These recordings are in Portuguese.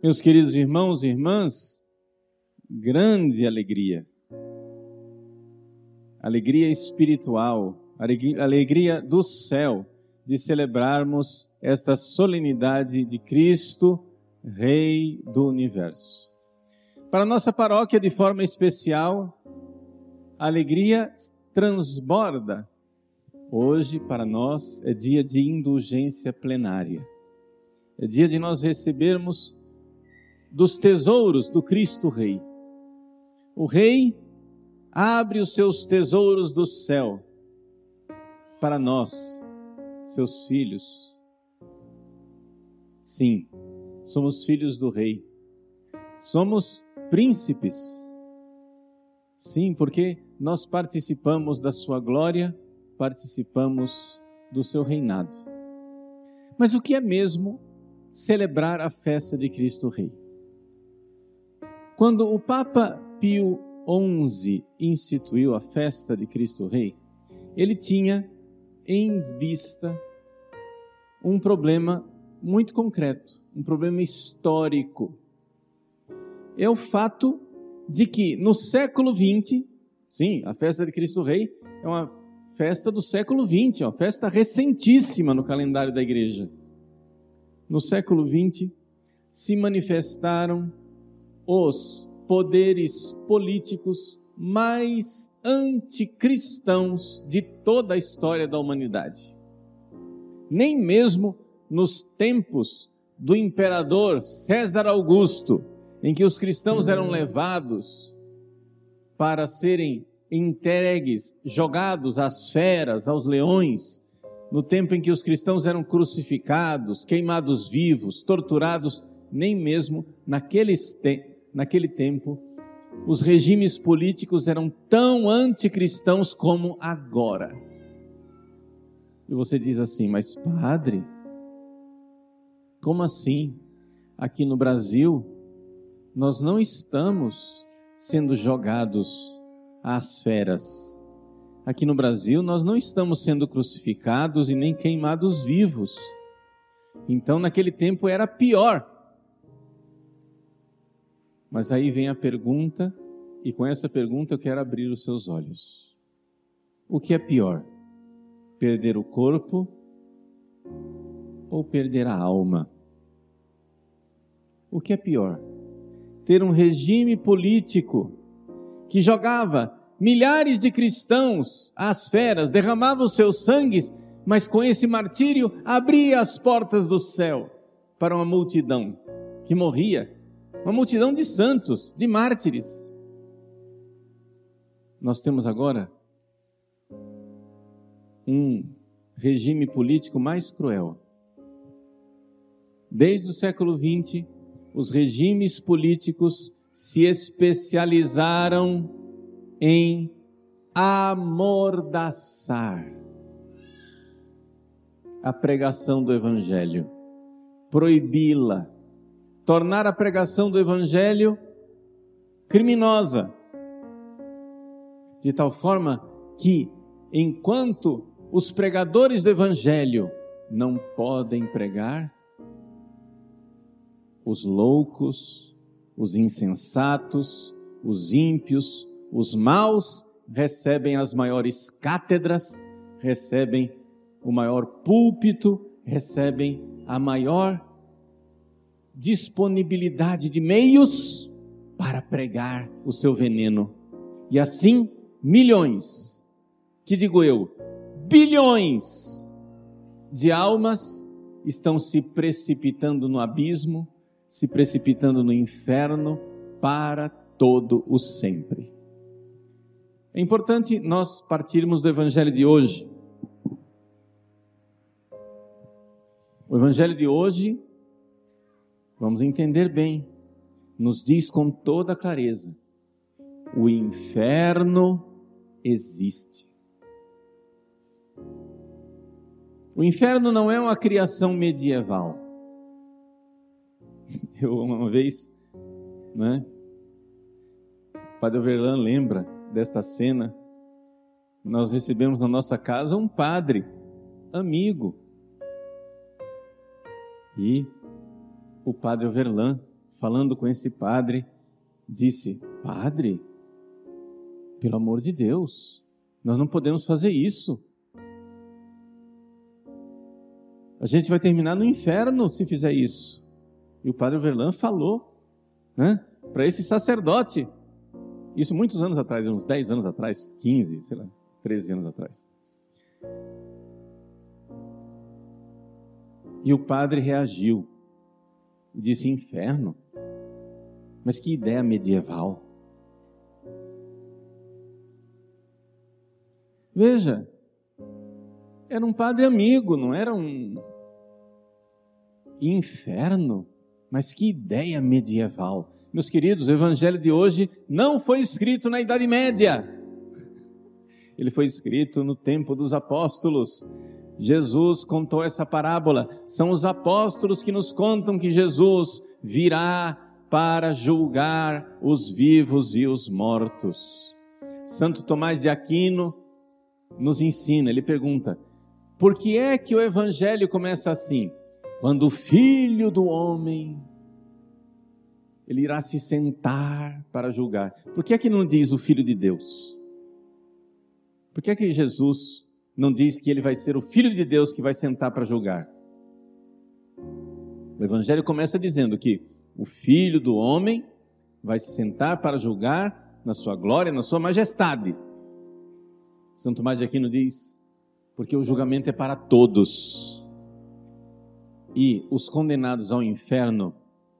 Meus queridos irmãos e irmãs, grande alegria. Alegria espiritual, alegria do céu de celebrarmos esta solenidade de Cristo, Rei do universo. Para nossa paróquia, de forma especial, a alegria transborda. Hoje, para nós, é dia de indulgência plenária. É dia de nós recebermos dos tesouros do Cristo Rei. O Rei abre os seus tesouros do céu para nós, seus filhos. Sim, somos filhos do Rei. Somos príncipes. Sim, porque nós participamos da sua glória, participamos do seu reinado. Mas o que é mesmo celebrar a festa de Cristo Rei? Quando o Papa Pio XI instituiu a festa de Cristo Rei, ele tinha em vista um problema muito concreto, um problema histórico. É o fato de que no século XX, sim, a festa de Cristo Rei é uma festa do século XX, uma festa recentíssima no calendário da igreja. No século XX se manifestaram os poderes políticos mais anticristãos de toda a história da humanidade. Nem mesmo nos tempos do imperador César Augusto, em que os cristãos eram levados para serem entregues, jogados às feras, aos leões, no tempo em que os cristãos eram crucificados, queimados vivos, torturados, nem mesmo naqueles, te naquele tempo, os regimes políticos eram tão anticristãos como agora. E você diz assim, mas padre, como assim? Aqui no Brasil, nós não estamos sendo jogados às feras. Aqui no Brasil, nós não estamos sendo crucificados e nem queimados vivos. Então, naquele tempo era pior. Mas aí vem a pergunta, e com essa pergunta eu quero abrir os seus olhos. O que é pior? Perder o corpo ou perder a alma? O que é pior? Ter um regime político que jogava milhares de cristãos às feras, derramava os seus sangues, mas com esse martírio abria as portas do céu para uma multidão que morria uma multidão de santos, de mártires. Nós temos agora um regime político mais cruel. Desde o século XX, os regimes políticos se especializaram em amordaçar a pregação do Evangelho, proibi-la, tornar a pregação do Evangelho criminosa, de tal forma que, enquanto os pregadores do Evangelho não podem pregar, os loucos, os insensatos, os ímpios, os maus recebem as maiores cátedras, recebem o maior púlpito, recebem a maior disponibilidade de meios para pregar o seu veneno. E assim, milhões, que digo eu, bilhões de almas estão se precipitando no abismo, se precipitando no inferno para todo o sempre. É importante nós partirmos do evangelho de hoje. O evangelho de hoje Vamos entender bem. Nos diz com toda clareza: o inferno existe. O inferno não é uma criação medieval. Eu uma vez, né? Padre Overlan lembra desta cena. Nós recebemos na nossa casa um padre, amigo. E o padre Overlan falando com esse padre, disse: Padre, pelo amor de Deus, nós não podemos fazer isso. A gente vai terminar no inferno se fizer isso. E o padre Verlan falou né, para esse sacerdote, isso muitos anos atrás, uns 10 anos atrás, 15, sei lá, 13 anos atrás. E o padre reagiu disse: Inferno? Mas que ideia medieval. Veja, era um padre amigo, não era um inferno. Mas que ideia medieval. Meus queridos, o evangelho de hoje não foi escrito na Idade Média. Ele foi escrito no tempo dos apóstolos. Jesus contou essa parábola. São os apóstolos que nos contam que Jesus virá para julgar os vivos e os mortos. Santo Tomás de Aquino nos ensina, ele pergunta: por que é que o evangelho começa assim? Quando o filho do homem ele irá se sentar para julgar. Por que é que não diz o filho de Deus? Por que é que Jesus não diz que ele vai ser o filho de Deus que vai sentar para julgar? O evangelho começa dizendo que o filho do homem vai se sentar para julgar na sua glória, na sua majestade. Santo Tomás de Aquino diz: porque o julgamento é para todos. E os condenados ao inferno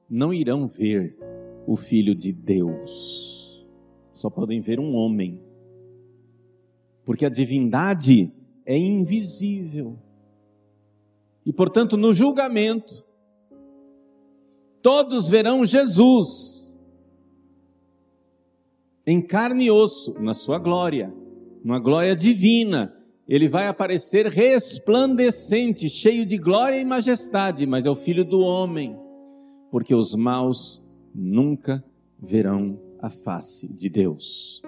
não irão ver o Filho de Deus, só podem ver um homem, porque a divindade é invisível. E portanto, no julgamento, todos verão Jesus em carne e osso, na sua glória, uma glória divina. Ele vai aparecer resplandecente, cheio de glória e majestade, mas é o filho do homem, porque os maus nunca verão a face de Deus.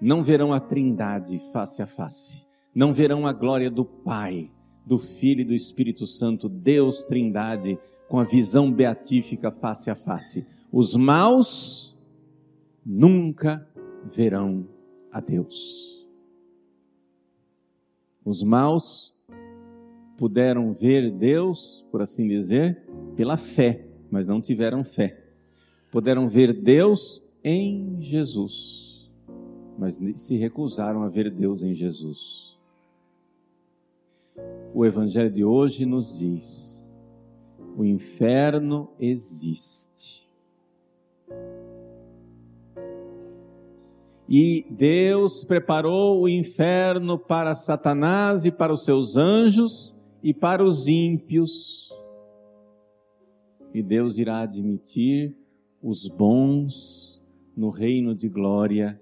Não verão a Trindade face a face. Não verão a glória do Pai, do Filho e do Espírito Santo, Deus Trindade, com a visão beatífica face a face. Os maus nunca verão a Deus. Os maus puderam ver Deus, por assim dizer, pela fé, mas não tiveram fé. Puderam ver Deus em Jesus, mas se recusaram a ver Deus em Jesus. O Evangelho de hoje nos diz: o inferno existe. E Deus preparou o inferno para Satanás e para os seus anjos e para os ímpios. E Deus irá admitir os bons no reino de glória.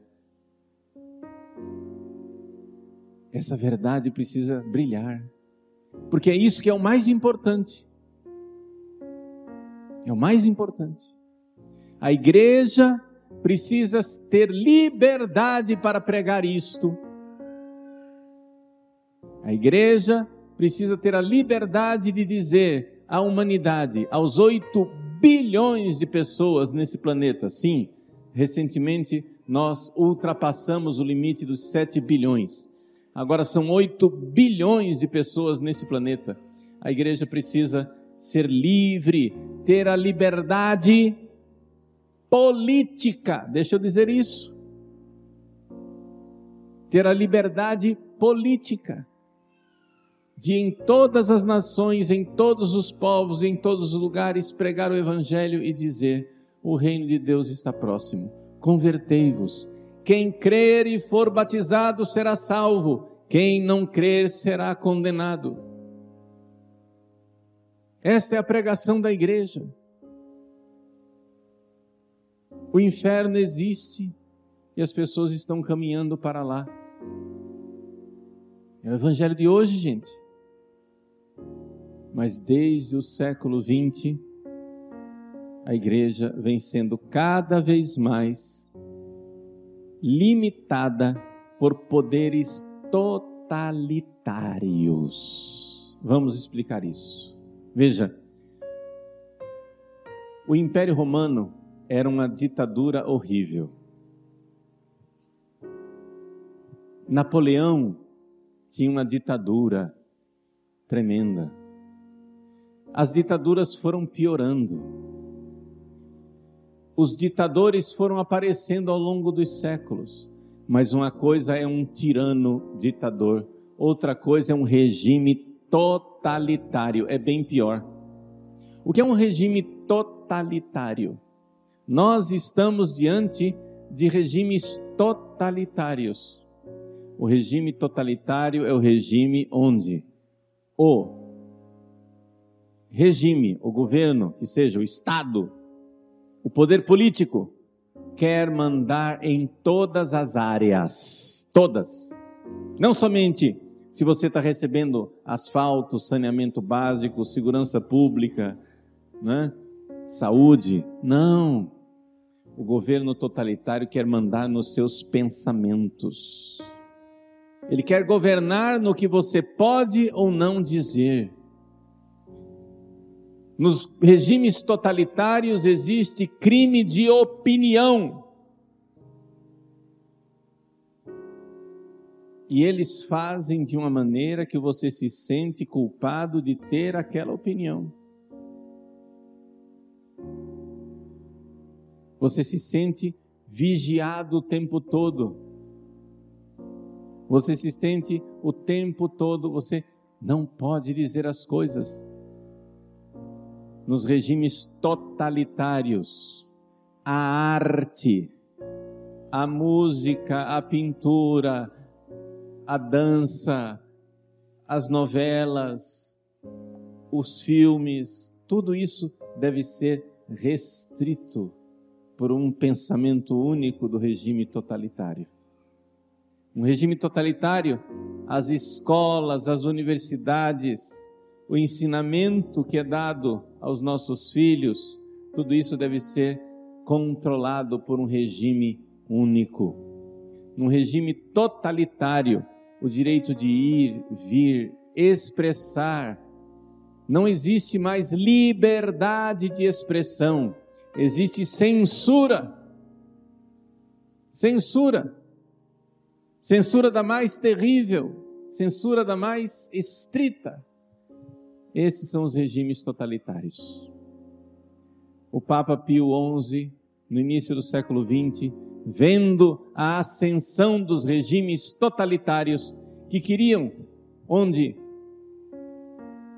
Essa verdade precisa brilhar, porque é isso que é o mais importante. É o mais importante. A igreja precisa ter liberdade para pregar isto. A igreja precisa ter a liberdade de dizer à humanidade, aos 8 bilhões de pessoas nesse planeta, sim, recentemente nós ultrapassamos o limite dos 7 bilhões. Agora são 8 bilhões de pessoas nesse planeta. A igreja precisa ser livre, ter a liberdade política. Deixa eu dizer isso. Ter a liberdade política de em todas as nações, em todos os povos, em todos os lugares pregar o evangelho e dizer: o reino de Deus está próximo. Convertei-vos. Quem crer e for batizado será salvo. Quem não crer será condenado. Esta é a pregação da igreja. O inferno existe e as pessoas estão caminhando para lá. É o evangelho de hoje, gente. Mas desde o século XX, a igreja vem sendo cada vez mais limitada por poderes totalitários. Vamos explicar isso. Veja, O Império Romano era uma ditadura horrível. Napoleão tinha uma ditadura tremenda. As ditaduras foram piorando. Os ditadores foram aparecendo ao longo dos séculos. Mas uma coisa é um tirano ditador, outra coisa é um regime totalitário. É bem pior. O que é um regime totalitário? Nós estamos diante de regimes totalitários. O regime totalitário é o regime onde o regime, o governo, que seja o Estado, o poder político, quer mandar em todas as áreas, todas. Não somente se você está recebendo asfalto, saneamento básico, segurança pública, né? saúde. Não. O governo totalitário quer mandar nos seus pensamentos. Ele quer governar no que você pode ou não dizer. Nos regimes totalitários existe crime de opinião. E eles fazem de uma maneira que você se sente culpado de ter aquela opinião. Você se sente vigiado o tempo todo. Você se sente o tempo todo, você não pode dizer as coisas. Nos regimes totalitários, a arte, a música, a pintura, a dança, as novelas, os filmes, tudo isso deve ser restrito por um pensamento único do regime totalitário. Um regime totalitário, as escolas, as universidades, o ensinamento que é dado aos nossos filhos, tudo isso deve ser controlado por um regime único. Num regime totalitário, o direito de ir, vir, expressar, não existe mais liberdade de expressão existe censura. Censura. Censura da mais terrível, censura da mais estrita. Esses são os regimes totalitários. O Papa Pio XI, no início do século XX, vendo a ascensão dos regimes totalitários que queriam, onde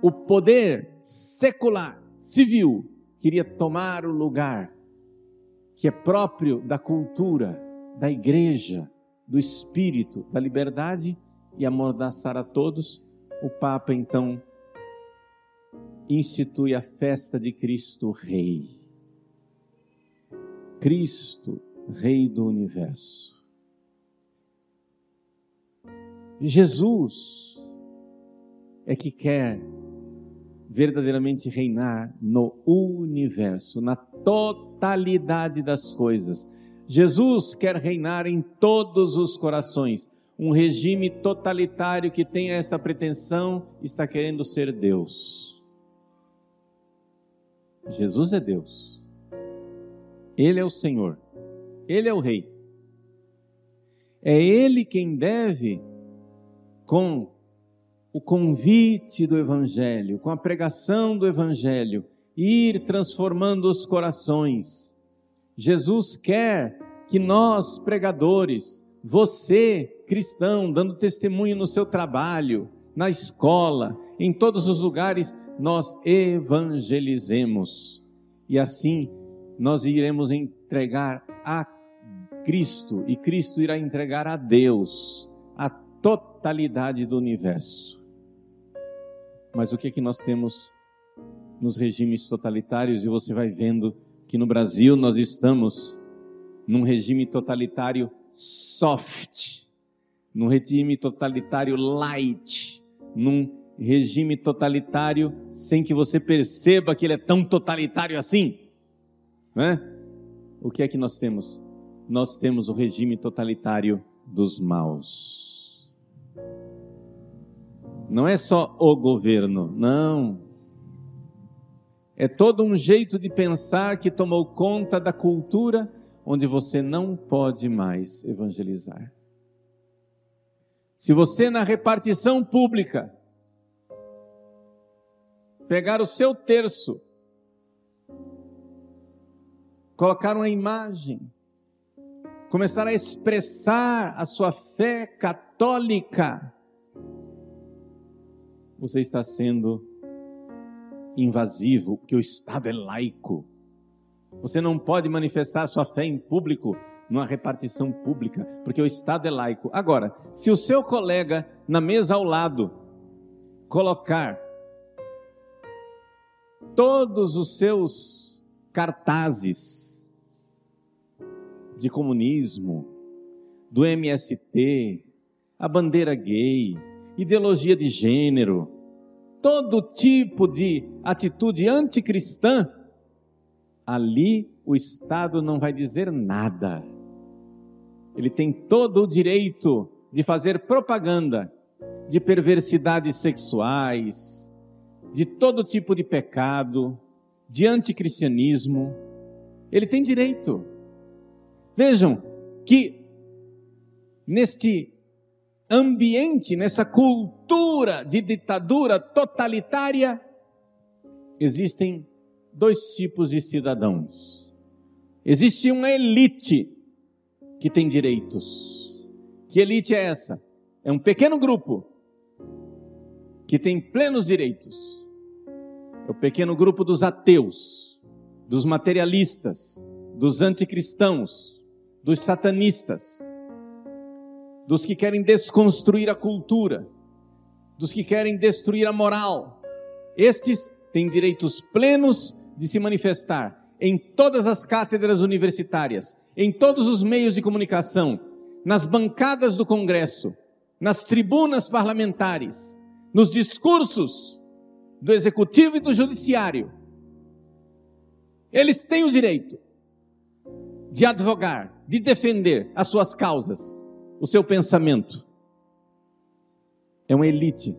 o poder secular, civil, queria tomar o lugar que é próprio da cultura, da igreja, do espírito, da liberdade e amordaçar a todos, o Papa então institui a festa de Cristo Rei. Cristo, Rei do universo. Jesus é que quer verdadeiramente reinar no universo, na totalidade das coisas. Jesus quer reinar em todos os corações. Um regime totalitário que tem essa pretensão está querendo ser Deus. Jesus é Deus. Ele é o Senhor. Ele é o Rei. É Ele quem deve, com o convite do Evangelho, com a pregação do Evangelho, ir transformando os corações. Jesus quer que nós, pregadores, você, cristão, dando testemunho no seu trabalho, na escola, em todos os lugares, nós evangelizemos. E assim nós iremos entregar a Cristo, e Cristo irá entregar a Deus a totalidade do universo. Mas o que é que nós temos nos regimes totalitários? E você vai vendo que no Brasil nós estamos num regime totalitário soft, num regime totalitário light, num regime totalitário sem que você perceba que ele é tão totalitário assim. Né? O que é que nós temos? Nós temos o regime totalitário dos maus. Não é só o governo, não. É todo um jeito de pensar que tomou conta da cultura onde você não pode mais evangelizar. Se você na repartição pública pegar o seu terço, colocar uma imagem, começar a expressar a sua fé católica, você está sendo invasivo, porque o Estado é laico. Você não pode manifestar sua fé em público, numa repartição pública, porque o Estado é laico. Agora, se o seu colega na mesa ao lado colocar todos os seus cartazes de comunismo, do MST, a bandeira gay, ideologia de gênero, todo tipo de atitude anticristã, ali o Estado não vai dizer nada. Ele tem todo o direito de fazer propaganda de perversidades sexuais, de todo tipo de pecado, de anticristianismo. Ele tem direito. Vejam que neste ambiente, nessa cultura de ditadura totalitária, existem dois tipos de cidadãos. Existe uma elite que tem direitos. Que elite é essa? É um pequeno grupo que tem plenos direitos. É o pequeno grupo dos ateus, dos materialistas, dos anticristãos, dos satanistas, dos que querem desconstruir a cultura, dos que querem destruir a moral. Estes têm direitos plenos de se manifestar em todas as cátedras universitárias, em todos os meios de comunicação, nas bancadas do Congresso, nas tribunas parlamentares, nos discursos do executivo e do judiciário. Eles têm o direito de advogar, de defender as suas causas, o seu pensamento. É uma elite,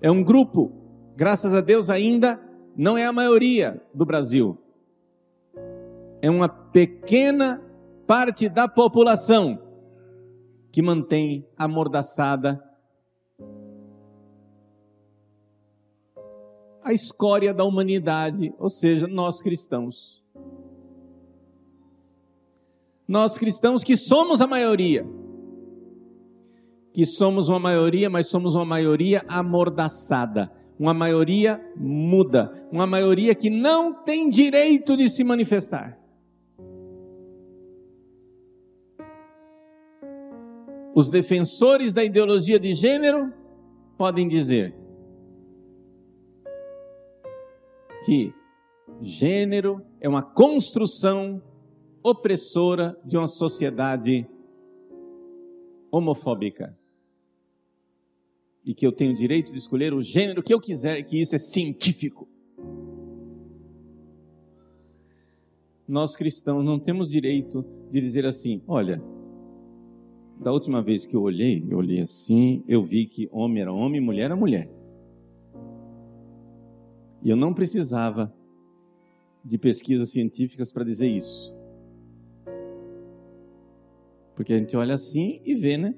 é um grupo, graças a Deus ainda não é a maioria do Brasil. É uma pequena parte da população que mantém amordaçada a escória da humanidade, ou seja, nós cristãos. Nós cristãos que somos a maioria. Que somos uma maioria, mas somos uma maioria amordaçada uma maioria muda, uma maioria que não tem direito de se manifestar. Os defensores da ideologia de gênero podem dizer que gênero é uma construção opressora de uma sociedade homofóbica e que eu tenho o direito de escolher o gênero que eu quiser que isso é científico. Nós cristãos não temos direito de dizer assim: olha, da última vez que eu olhei, eu olhei assim, eu vi que homem era homem, mulher era mulher. E eu não precisava de pesquisas científicas para dizer isso. Porque a gente olha assim e vê, né?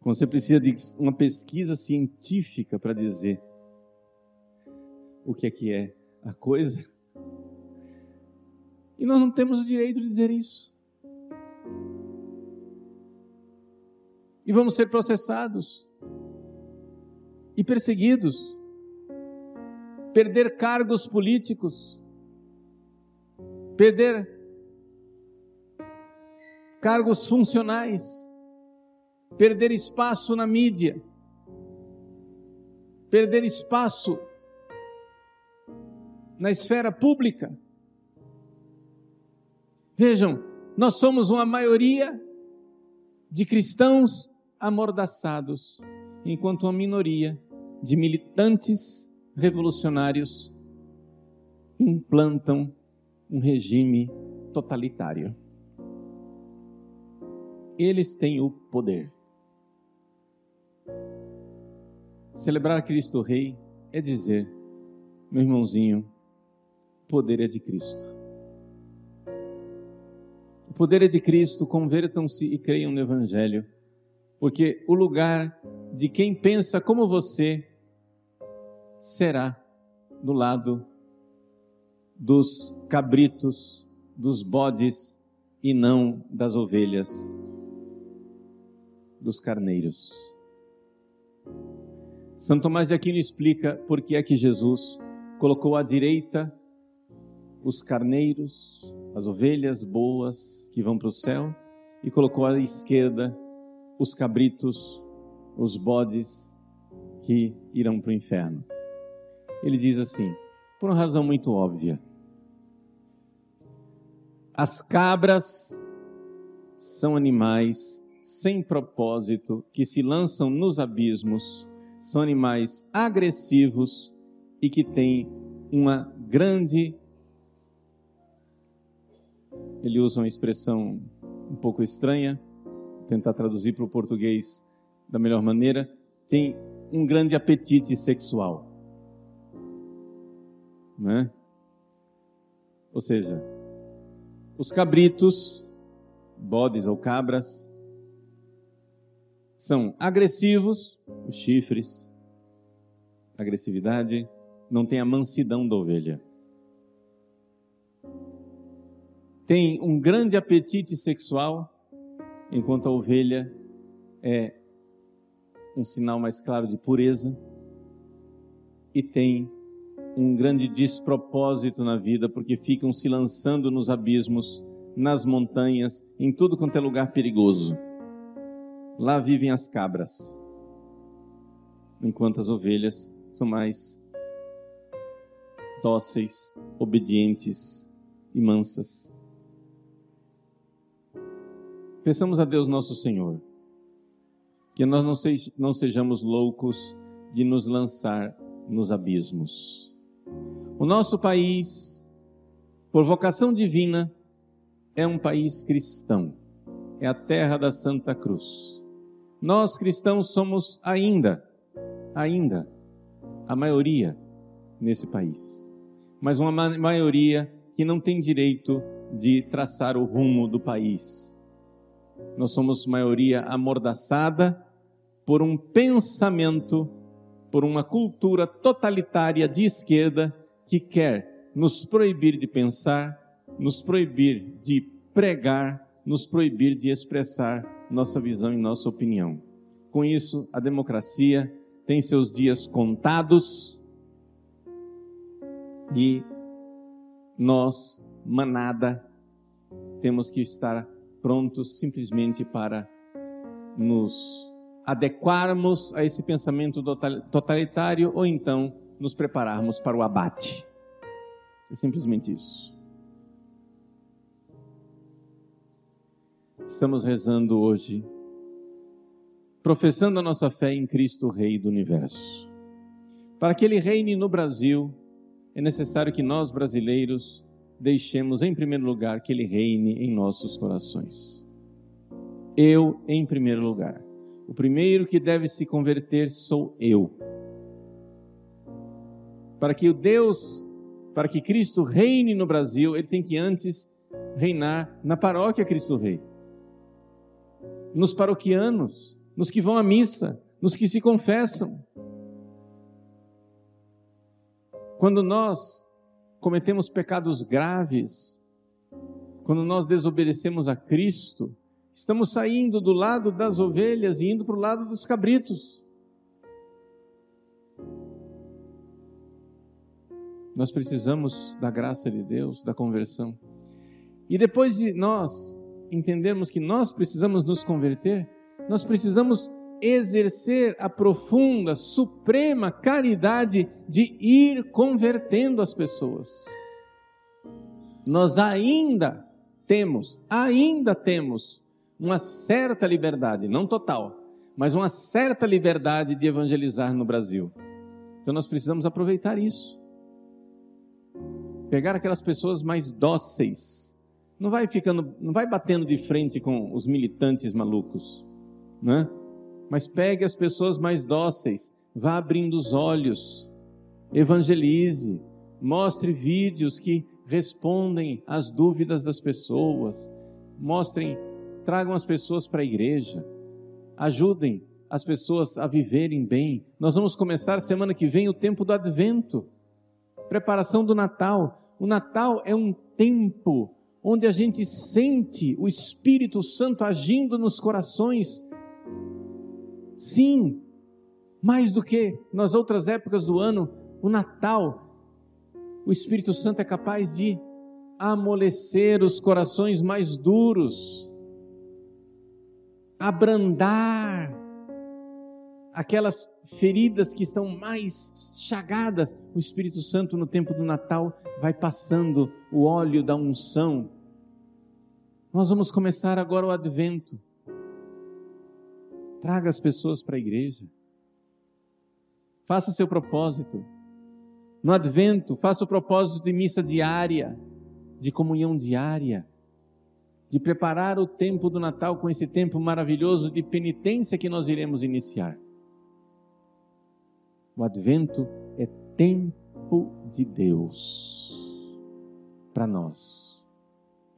Quando você precisa de uma pesquisa científica para dizer o que é que é a coisa. E nós não temos o direito de dizer isso. E vamos ser processados e perseguidos, perder cargos políticos, perder cargos funcionais perder espaço na mídia, perder espaço na esfera pública. Vejam, nós somos uma maioria de cristãos amordaçados, enquanto uma minoria de militantes revolucionários implantam um regime totalitário. Eles têm o poder. Celebrar Cristo Rei é dizer: Meu irmãozinho, o poder é de Cristo. O poder é de Cristo, convertam-se e creiam no Evangelho, porque o lugar de quem pensa como você será do lado dos cabritos, dos bodes e não das ovelhas, dos carneiros. Santo Tomás de Aquino explica por que é que Jesus colocou à direita os carneiros, as ovelhas boas que vão para o céu, e colocou à esquerda os cabritos, os bodes que irão para o inferno. Ele diz assim, por uma razão muito óbvia. As cabras são animais sem propósito que se lançam nos abismos, são animais agressivos e que têm uma grande. Ele usa uma expressão um pouco estranha, tentar traduzir para o português da melhor maneira. Tem um grande apetite sexual. Né? Ou seja, os cabritos, bodes ou cabras, são agressivos, os chifres, agressividade, não tem a mansidão da ovelha. Tem um grande apetite sexual, enquanto a ovelha é um sinal mais claro de pureza e tem um grande despropósito na vida, porque ficam se lançando nos abismos, nas montanhas, em tudo quanto é lugar perigoso. Lá vivem as cabras, enquanto as ovelhas são mais dóceis, obedientes e mansas. Peçamos a Deus nosso Senhor que nós não sejamos loucos de nos lançar nos abismos o nosso país, por vocação divina, é um país cristão. É a terra da Santa Cruz. Nós cristãos somos ainda, ainda, a maioria nesse país. Mas uma maioria que não tem direito de traçar o rumo do país. Nós somos maioria amordaçada por um pensamento, por uma cultura totalitária de esquerda que quer nos proibir de pensar, nos proibir de pregar, nos proibir de expressar nossa visão e nossa opinião. Com isso, a democracia tem seus dias contados e nós, manada, temos que estar prontos simplesmente para nos adequarmos a esse pensamento totalitário ou então nos prepararmos para o abate. É simplesmente isso. Estamos rezando hoje, professando a nossa fé em Cristo, Rei do Universo. Para que Ele reine no Brasil, é necessário que nós, brasileiros, deixemos em primeiro lugar que Ele reine em nossos corações. Eu, em primeiro lugar. O primeiro que deve se converter sou eu para que o Deus, para que Cristo reine no Brasil, ele tem que antes reinar na paróquia Cristo Rei. Nos paroquianos, nos que vão à missa, nos que se confessam. Quando nós cometemos pecados graves, quando nós desobedecemos a Cristo, estamos saindo do lado das ovelhas e indo para o lado dos cabritos. Nós precisamos da graça de Deus, da conversão. E depois de nós entendermos que nós precisamos nos converter, nós precisamos exercer a profunda, suprema caridade de ir convertendo as pessoas. Nós ainda temos, ainda temos uma certa liberdade, não total, mas uma certa liberdade de evangelizar no Brasil. Então nós precisamos aproveitar isso pegar aquelas pessoas mais dóceis. Não vai ficando, não vai batendo de frente com os militantes malucos, né? Mas pegue as pessoas mais dóceis, vá abrindo os olhos, evangelize, mostre vídeos que respondem às dúvidas das pessoas, mostrem, tragam as pessoas para a igreja, ajudem as pessoas a viverem bem. Nós vamos começar semana que vem o tempo do advento, preparação do Natal. O Natal é um tempo onde a gente sente o Espírito Santo agindo nos corações. Sim, mais do que nas outras épocas do ano, o Natal, o Espírito Santo é capaz de amolecer os corações mais duros, abrandar aquelas feridas que estão mais chagadas. O Espírito Santo, no tempo do Natal, vai passando o óleo da unção. Nós vamos começar agora o advento. Traga as pessoas para a igreja. Faça seu propósito. No advento, faça o propósito de missa diária, de comunhão diária, de preparar o tempo do Natal com esse tempo maravilhoso de penitência que nós iremos iniciar. O advento é tempo de Deus para nós.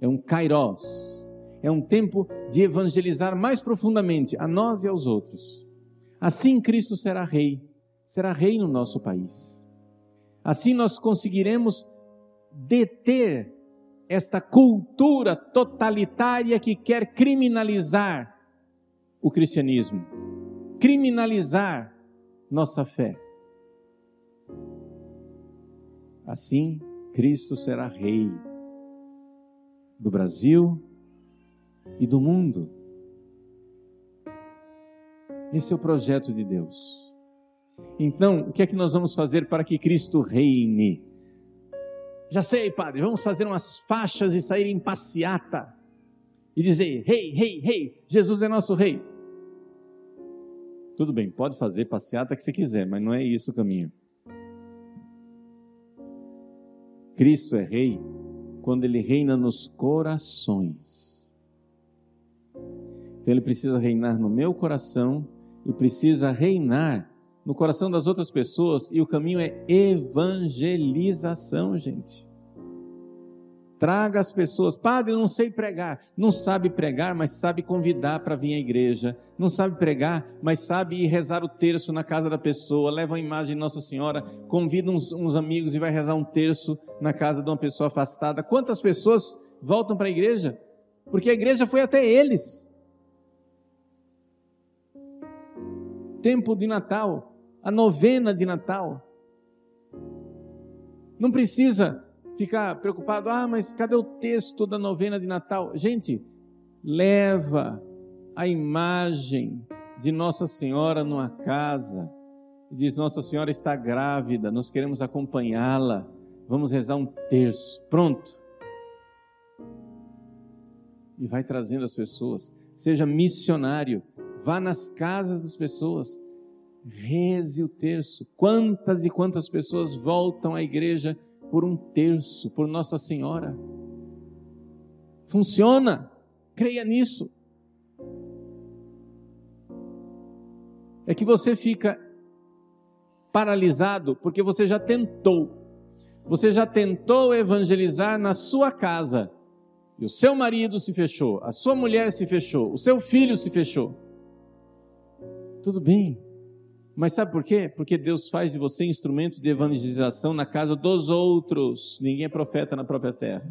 É um kairos. É um tempo de evangelizar mais profundamente a nós e aos outros. Assim Cristo será rei será rei no nosso país. Assim nós conseguiremos deter esta cultura totalitária que quer criminalizar o cristianismo, criminalizar nossa fé. Assim, Cristo será rei do Brasil e do mundo. Esse é o projeto de Deus. Então, o que é que nós vamos fazer para que Cristo reine? Já sei, padre, vamos fazer umas faixas e sair em passeata e dizer: Rei, rei, rei, Jesus é nosso rei. Tudo bem, pode fazer passeata que você quiser, mas não é isso o caminho. Cristo é rei quando ele reina nos corações. Então ele precisa reinar no meu coração e precisa reinar no coração das outras pessoas e o caminho é evangelização, gente. Traga as pessoas. Padre, não sei pregar. Não sabe pregar, mas sabe convidar para vir à igreja. Não sabe pregar, mas sabe ir rezar o terço na casa da pessoa. Leva uma imagem de Nossa Senhora, convida uns, uns amigos e vai rezar um terço na casa de uma pessoa afastada. Quantas pessoas voltam para a igreja? Porque a igreja foi até eles. Tempo de Natal, a novena de Natal. Não precisa ficar preocupado, ah, mas cadê o texto da novena de Natal? Gente, leva a imagem de Nossa Senhora numa casa diz: Nossa Senhora está grávida, nós queremos acompanhá-la, vamos rezar um terço. Pronto. E vai trazendo as pessoas. Seja missionário, vá nas casas das pessoas Reze o terço. Quantas e quantas pessoas voltam à igreja por um terço, por Nossa Senhora? Funciona. Creia nisso. É que você fica paralisado porque você já tentou. Você já tentou evangelizar na sua casa. E o seu marido se fechou, a sua mulher se fechou, o seu filho se fechou. Tudo bem, mas sabe por quê? Porque Deus faz de você instrumento de evangelização na casa dos outros. Ninguém é profeta na própria terra.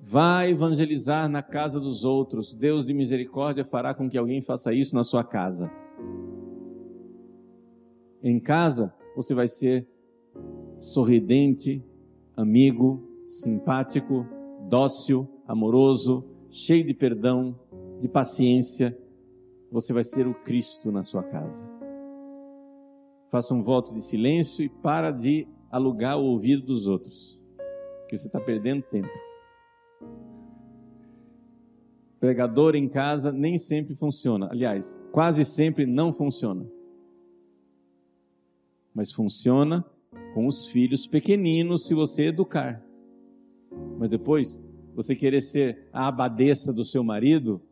Vai evangelizar na casa dos outros. Deus de misericórdia fará com que alguém faça isso na sua casa. Em casa, você vai ser sorridente, amigo, simpático, dócil, amoroso, cheio de perdão, de paciência. Você vai ser o Cristo na sua casa faça um voto de silêncio e para de alugar o ouvido dos outros, que você está perdendo tempo. Pregador em casa nem sempre funciona, aliás, quase sempre não funciona. Mas funciona com os filhos pequeninos se você educar. Mas depois, você querer ser a abadesa do seu marido,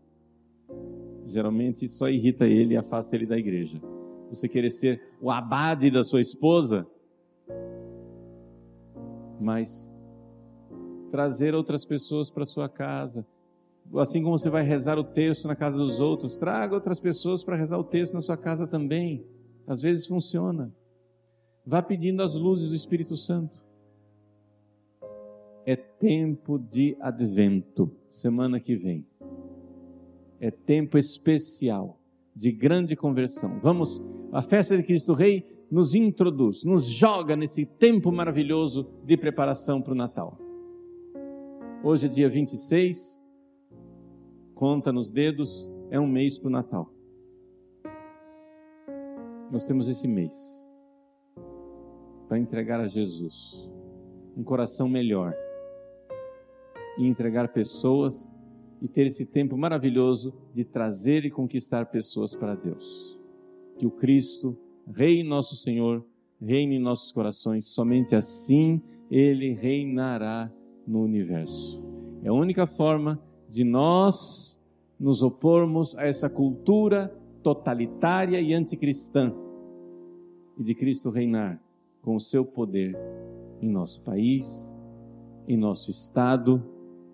geralmente só irrita ele e afasta ele da igreja você querer ser o abade da sua esposa, mas trazer outras pessoas para sua casa. Assim como você vai rezar o texto na casa dos outros, traga outras pessoas para rezar o texto na sua casa também. Às vezes funciona. Vá pedindo as luzes do Espírito Santo. É tempo de advento, semana que vem. É tempo especial de grande conversão. Vamos, a festa de Cristo Rei nos introduz, nos joga nesse tempo maravilhoso de preparação para o Natal. Hoje é dia 26, conta nos dedos, é um mês para o Natal. Nós temos esse mês para entregar a Jesus um coração melhor e entregar pessoas e ter esse tempo maravilhoso de trazer e conquistar pessoas para Deus. Que o Cristo, Rei nosso Senhor, reine em nossos corações, somente assim ele reinará no universo. É a única forma de nós nos opormos a essa cultura totalitária e anticristã e de Cristo reinar com o seu poder em nosso país, em nosso estado,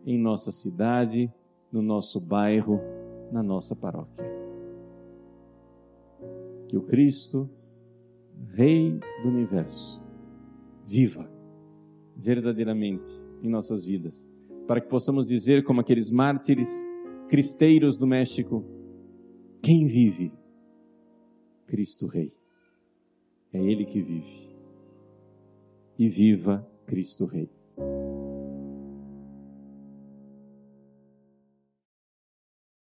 em nossa cidade, no nosso bairro, na nossa paróquia. Que o Cristo, Rei do universo, viva verdadeiramente em nossas vidas, para que possamos dizer, como aqueles mártires cristeiros do México: quem vive? Cristo Rei. É Ele que vive. E viva Cristo Rei.